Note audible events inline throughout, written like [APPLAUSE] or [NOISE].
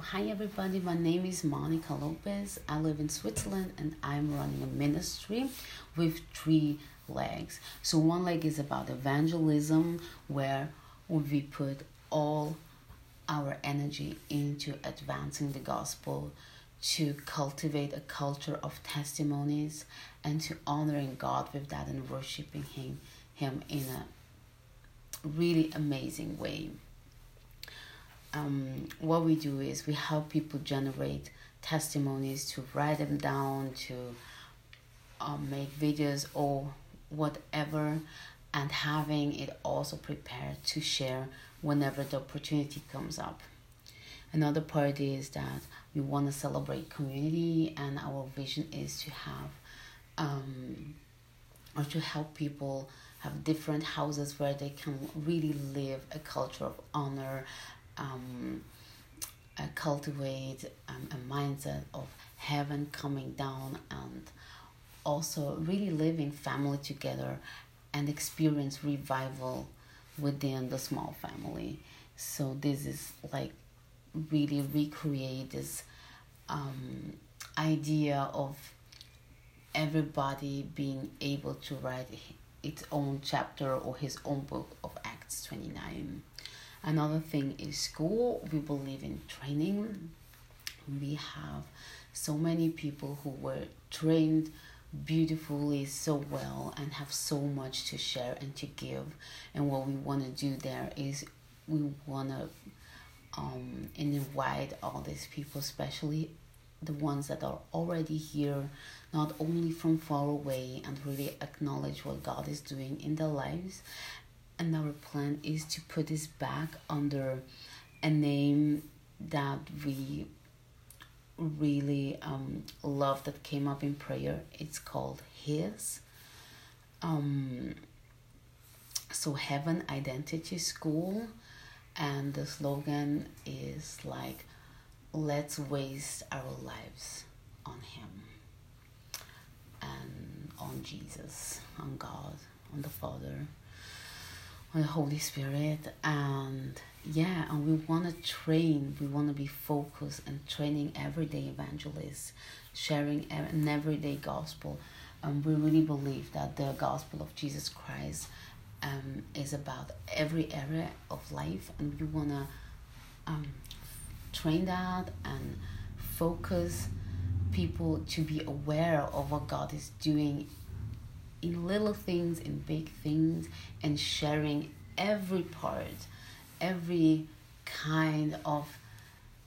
hi everybody. My name is Monica Lopez. I live in Switzerland and I'm running a ministry with three legs. So, one leg is about evangelism, where we put all our energy into advancing the gospel, to cultivate a culture of testimonies, and to honoring God with that and worshiping Him, Him in a really amazing way um, what we do is we help people generate testimonies to write them down to um, make videos or whatever and having it also prepared to share whenever the opportunity comes up. Another part is that we want to celebrate community and our vision is to have um, or to help people have different houses where they can really live a culture of honor um, uh, cultivate um, a mindset of heaven coming down and also really living family together and experience revival within the small family. So this is like really recreate this um, idea of everybody being able to write its own chapter or his own book of Acts 29. Another thing is school. We believe in training. We have so many people who were trained beautifully so well and have so much to share and to give. And what we want to do there is we want to um, invite all these people, especially the ones that are already here, not only from far away, and really acknowledge what God is doing in their lives, and our plan is to put this back under a name that we really um, love that came up in prayer. It's called His. Um, so, Heaven Identity School, and the slogan is like, let's waste our lives on Him and on Jesus, on God, on the Father the Holy Spirit and yeah and we want to train we want to be focused and training everyday evangelists sharing an everyday gospel and we really believe that the gospel of Jesus Christ um, is about every area of life and we want to um, train that and focus people to be aware of what God is doing in little things, in big things, and sharing every part, every kind of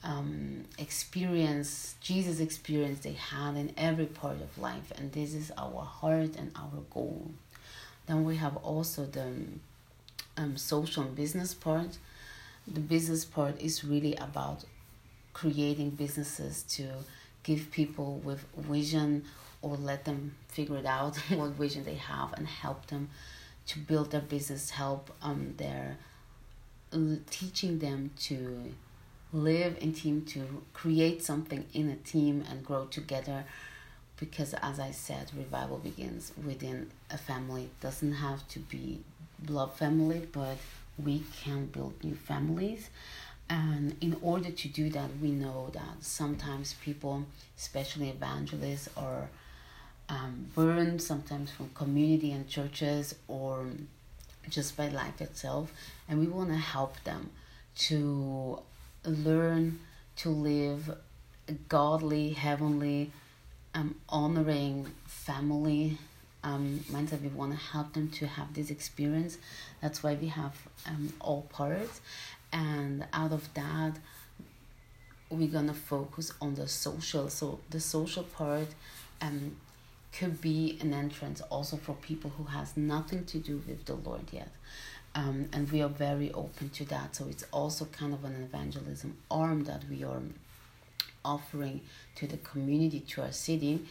um, experience, Jesus' experience they had in every part of life. And this is our heart and our goal. Then we have also the um, social and business part. The business part is really about creating businesses to give people with vision or let them figure it out [LAUGHS] what vision they have and help them to build their business help um their teaching them to live in team to create something in a team and grow together. Because as i said revival begins within a family. It doesn't have to be blood family but we can build new families. And in order to do that we know that sometimes people especially evangelists or um, burned sometimes from community and churches or just by life itself. And we want to help them to learn to live godly heavenly um, honoring family um, mindset. We want to help them to have this experience. That's why we have um, all parts. And out of that we're gonna focus on the social. So the social part um could be an entrance also for people who has nothing to do with the Lord yet. Um, and we are very open to that. So it's also kind of an evangelism arm that we are offering to the community, to our city.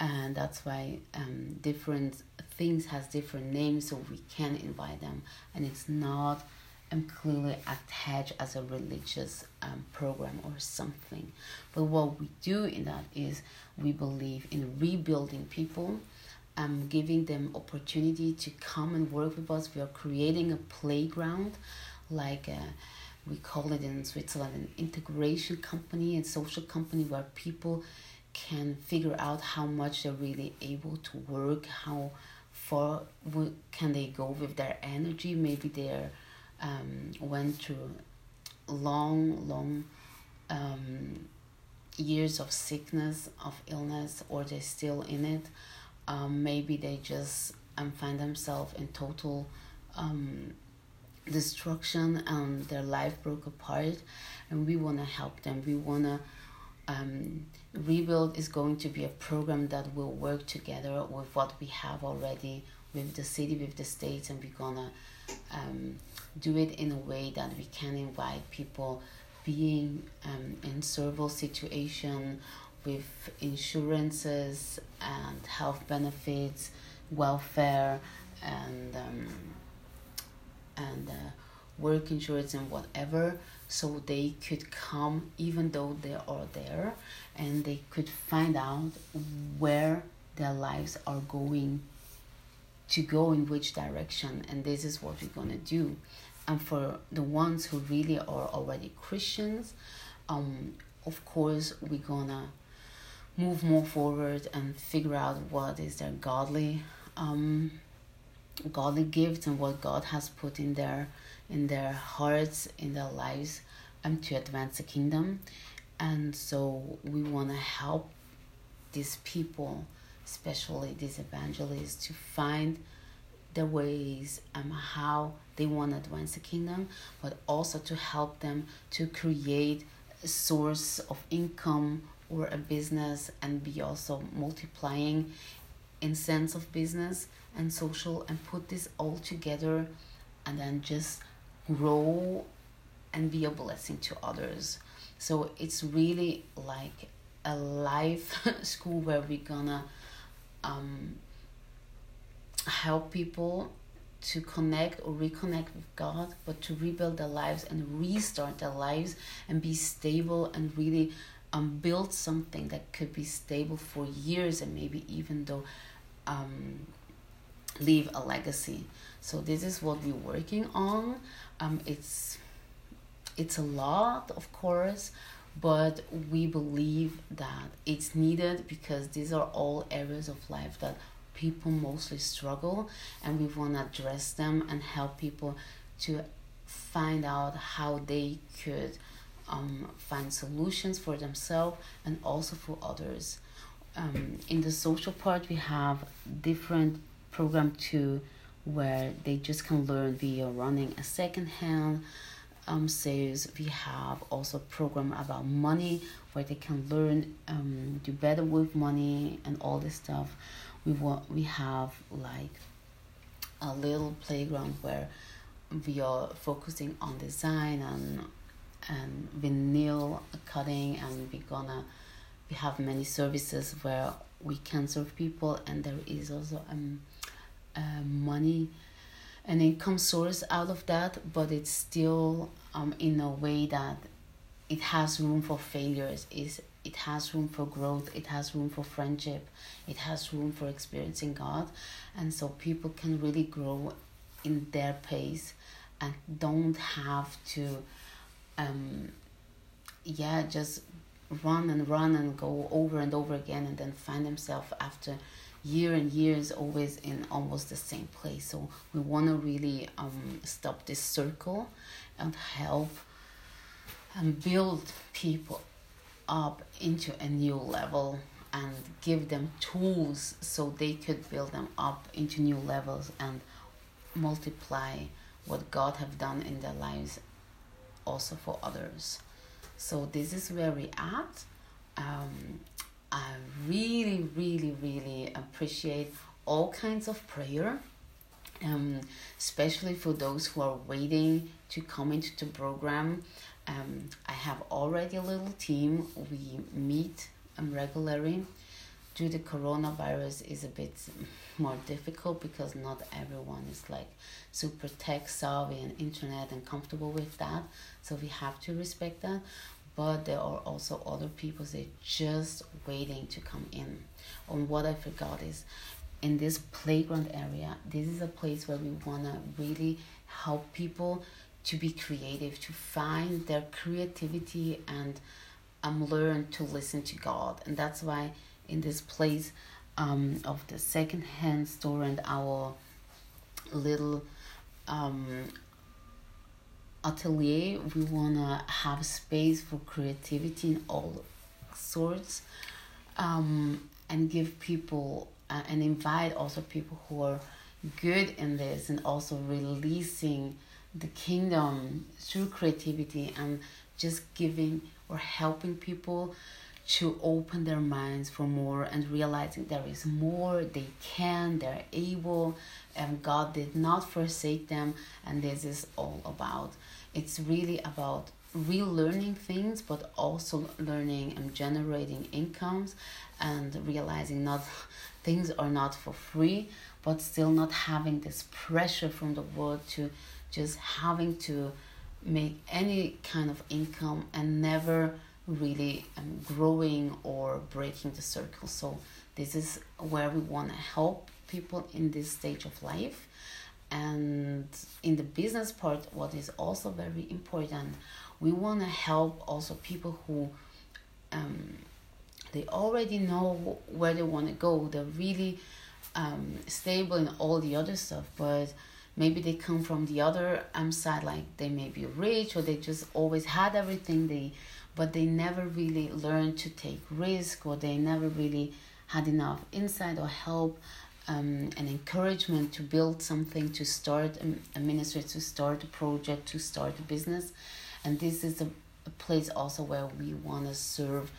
And that's why um, different things has different names, so we can invite them. And it's not clearly attached as a religious um, program or something. But what we do in that is we believe in rebuilding people, um, giving them opportunity to come and work with us. We are creating a playground, like uh, we call it in Switzerland an integration company and social company where people can figure out how much they're really able to work, how far can they go with their energy. Maybe they're um, went through long, long um, years of sickness, of illness, or they're still in it. Um, maybe they just um, find themselves in total um, destruction and their life broke apart and we want to help them we want to um, rebuild is going to be a program that will work together with what we have already with the city with the states and we're gonna um, do it in a way that we can invite people being um, in several situation with insurances and health benefits welfare and um, and uh, work insurance and whatever so they could come even though they are there and they could find out where their lives are going to go in which direction and this is what we're going to do and for the ones who really are already christians um, of course we're gonna move more forward and figure out what is their godly um, godly gifts and what God has put in their in their hearts, in their lives, um, to advance the kingdom. And so we want to help these people, especially these evangelists, to find the ways and um, how they want to advance the kingdom, but also to help them to create a source of income or a business and be also multiplying in sense of business and social and put this all together and then just grow and be a blessing to others. So it's really like a life [LAUGHS] school where we're gonna um, help people to connect or reconnect with God, but to rebuild their lives and restart their lives and be stable and really um, build something that could be stable for years and maybe even though um, leave a legacy. So this is what we're working on. Um, it's it's a lot, of course, but we believe that it's needed because these are all areas of life that people mostly struggle, and we want to address them and help people to find out how they could um, find solutions for themselves and also for others. Um, in the social part, we have different program too where they just can learn via running a second hand um, sales. We have also program about money where they can learn um, do better with money and all this stuff. We want we have like a little playground where we are focusing on design and and vinyl cutting and we're gonna we have many services where we can serve people and there is also um uh, money an income source out of that but it's still um, in a way that it has room for failures is it has room for growth it has room for friendship it has room for experiencing god. And so people can really grow in their pace and don't have to um yeah just run and run and go over and over again and then find themselves after year and years always in almost the same place. So we want to really um, stop this circle and help and build people up into a new level and give them tools so they could build them up into new levels and multiply what god have done in their lives also for others. So this is where we at. Um, I really, really, really appreciate all kinds of prayer, um, especially for those who are waiting to come into the program. Um, I have already a little team. We meet um, regularly. Due to the coronavirus is a bit more difficult because not everyone is like super tech savvy and internet and comfortable with that. So we have to respect that but there are also other people that just waiting to come in. And what I forgot is in this playground area, this is a place where we want to really help people to be creative, to find their creativity and um, learn to listen to God. And that's why in this place um, of the second-hand store and our little um, atelier, we want to have space for creativity in all sorts um, and give people uh, and invite also people who are good in this and also releasing the kingdom through creativity and just giving or helping people to open their minds for more and realizing there is more they can they're able and god did not forsake them and this is all about it's really about relearning things but also learning and generating incomes and realizing not things are not for free but still not having this pressure from the world to just having to make any kind of income and never really um, growing or breaking the circle. So this is where we want to help people in this stage of life. And in the business part, what is also very important, we want to help also people who um, they already know where they want to go. They're really um, stable in all the other stuff, but maybe they come from the other um, side like they may be rich or they just always had everything they but they never really learned to take risk or they never really had enough insight or help um, and encouragement to build something to start a, a ministry to start a project to start a business. And this is a, a place also where we want to serve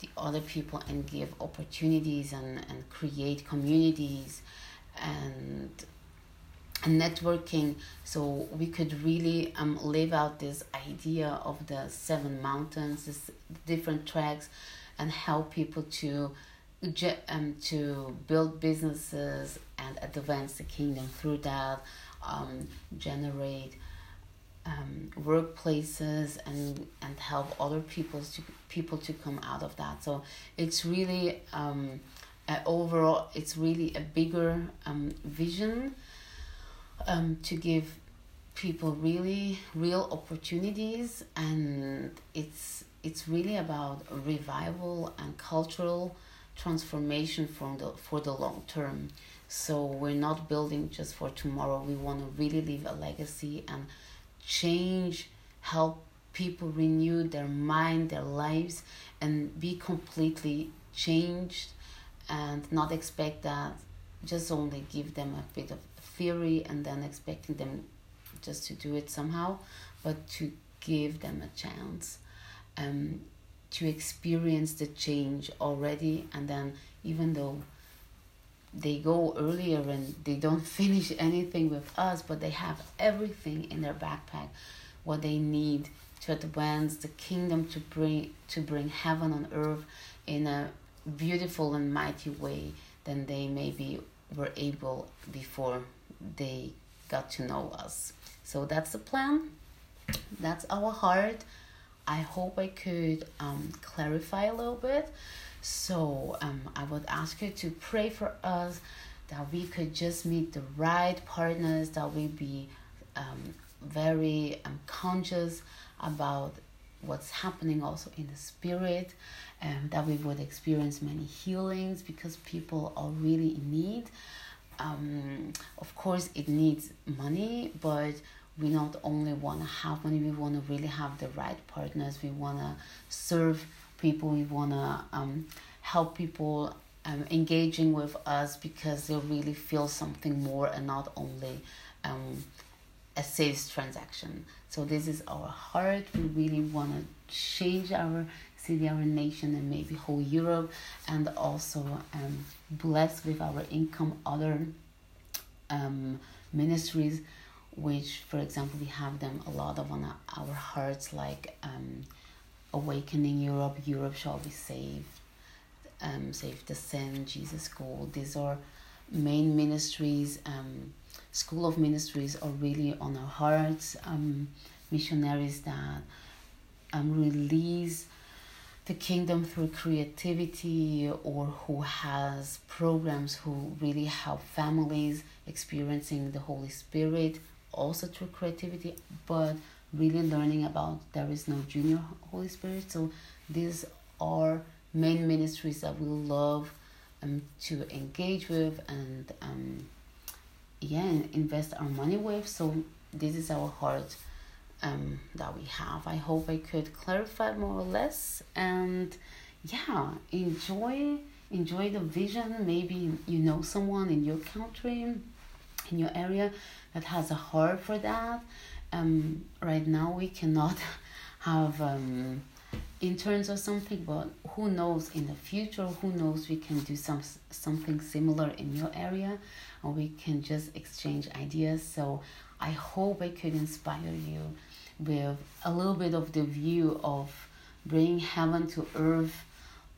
the other people and give opportunities and, and create communities and, and networking. So we could really um, live out this idea of the seven mountains this different tracks and help people to um, to build businesses and advance the kingdom through that um, generate um, workplaces and and help other people to people to come out of that. So it's really um, overall it's really a bigger um, vision um, to give people really real opportunities. And it's it's really about revival and cultural transformation from the for the long term. So we're not building just for tomorrow. We want to really leave a legacy and change help people renew their mind their lives and be completely changed and not expect that just only give them a bit of theory and then expecting them just to do it somehow, but to give them a chance. Um, to experience the change already. And then, even though they go earlier and they don't [LAUGHS] finish anything with us, but they have everything in their backpack, what they need to advance the kingdom to bring to bring heaven on earth in a beautiful and mighty way than they maybe were able before they got to know us. So that's the plan. That's our heart. I hope I could um, clarify a little bit. So um, I would ask you to pray for us that we could just meet the right partners, that we be um, very um, conscious about what's happening also in the spirit, and um, that we would experience many healings because people are really in need um, of course it needs money but we not only want to have money we want to really have the right partners we want to serve people we want to um, help people um, engaging with us because they really feel something more and not only um, a sales transaction. So this is our heart. We really want to change our city, our nation, and maybe whole Europe, and also um, bless with our income other um, ministries, which, for example, we have them a lot of on our hearts, like um, Awakening Europe, Europe Shall Be Saved, um, Save the Sin, Jesus School. These are main ministries. Um, School of Ministries are really on our hearts. Um, missionaries that um, release the kingdom through creativity or who has programs who really help families experiencing the Holy Spirit also through creativity, but really learning about there is no junior Holy Spirit. So these are main ministries that we love um, to engage with and um, yeah invest our money with. So this is our heart um, that we have. I hope I could clarify more or less and yeah enjoy enjoy the vision maybe you know someone in your country in your area that has a heart for that. Um, right now we cannot [LAUGHS] have um, interns or something but who knows in the future who knows we can do some something similar in your area or we can just exchange ideas. So i hope i could inspire you with a little bit of the view of bringing heaven to earth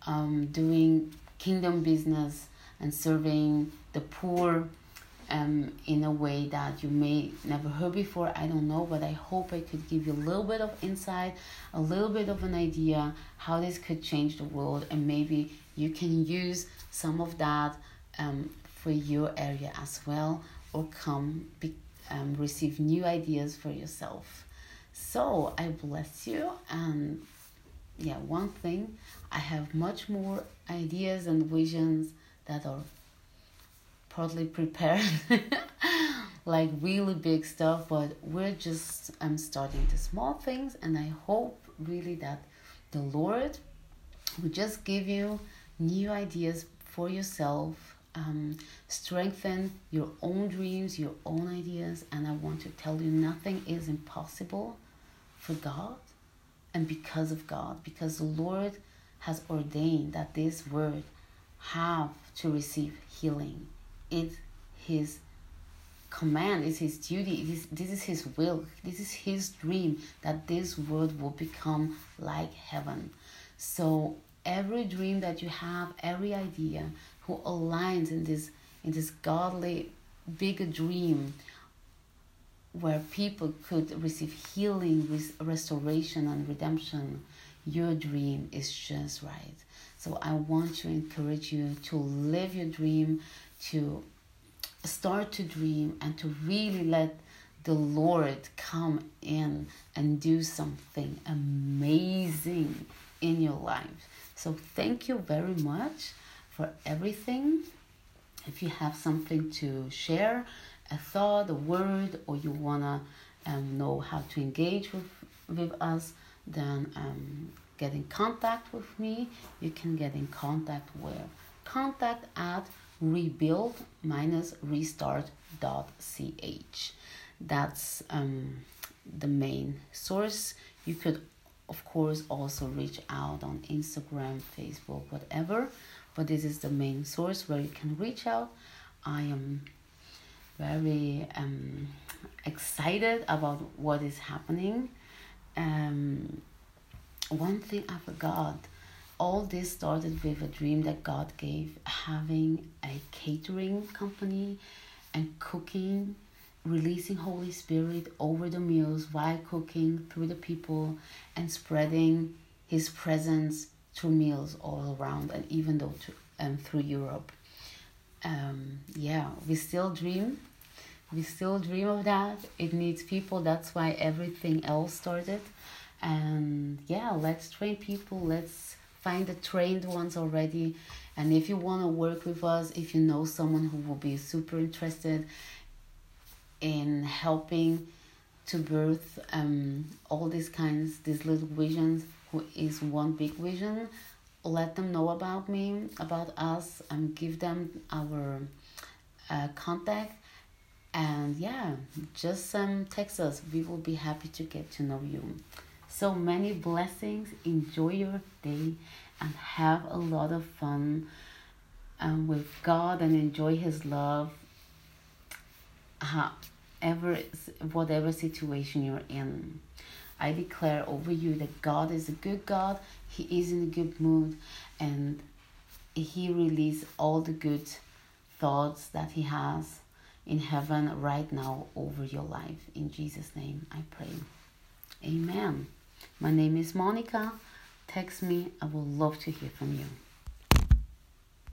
um, doing kingdom business and serving the poor um, in a way that you may never heard before. I don't know, but I hope I could give you a little bit of insight, a little bit of an idea how this could change the world, and maybe you can use some of that um, for your area as well, or come be, um, receive new ideas for yourself. So I bless you and yeah, one thing I have much more ideas and visions that are partly prepared, [LAUGHS] like really big stuff, but we're just I'm starting the small things, and I hope really that the Lord will just give you new ideas for yourself, um, strengthen your own dreams, your own ideas, and I want to tell you nothing is impossible for God and because of God, because the Lord has ordained that this word have to receive healing. It's his command, it's his duty, it is, this is his will, this is his dream that this world will become like heaven. So every dream that you have, every idea who aligns in this in this godly big dream where people could receive healing, with restoration, and redemption, your dream is just right. So I want to encourage you to live your dream, to start to dream, and to really let the Lord come in and do something amazing in your life. So thank you very much for everything. If you have something to share, a thought, a word, or you wanna um, know how to engage with with us, then um, get in contact with me. You can get in contact where contact at rebuild minus restart dot ch. That's um, the main source. You could, of course, also reach out on Instagram, Facebook, whatever. But this is the main source where you can reach out. I am very um, excited about what is happening. Um, one thing I forgot all this started with a dream that God gave having a catering company and cooking, releasing Holy Spirit over the meals while cooking through the people and spreading His presence through meals all around and even though to, um, through Europe. Um, yeah, we still dream we still dream of that. It needs people. That's why everything else started. And yeah, let's train people. Let's find the trained ones already. And if you want to work with us, if you know someone who will be super interested in helping to birth um, all these kinds, these little visions, who is one big vision, let them know about me, about us, and give them our uh, contact. And yeah just um, text us. We will be happy to get to know you so many blessings enjoy your day and have a lot of fun um, with god and enjoy his love however whatever situation you're in i declare over you that god is a good god he is in a good mood and he release all the good thoughts that he has in heaven right now over your life. In Jesus' name I pray. Amen. My name is Monica. Text me. I would love to hear from you.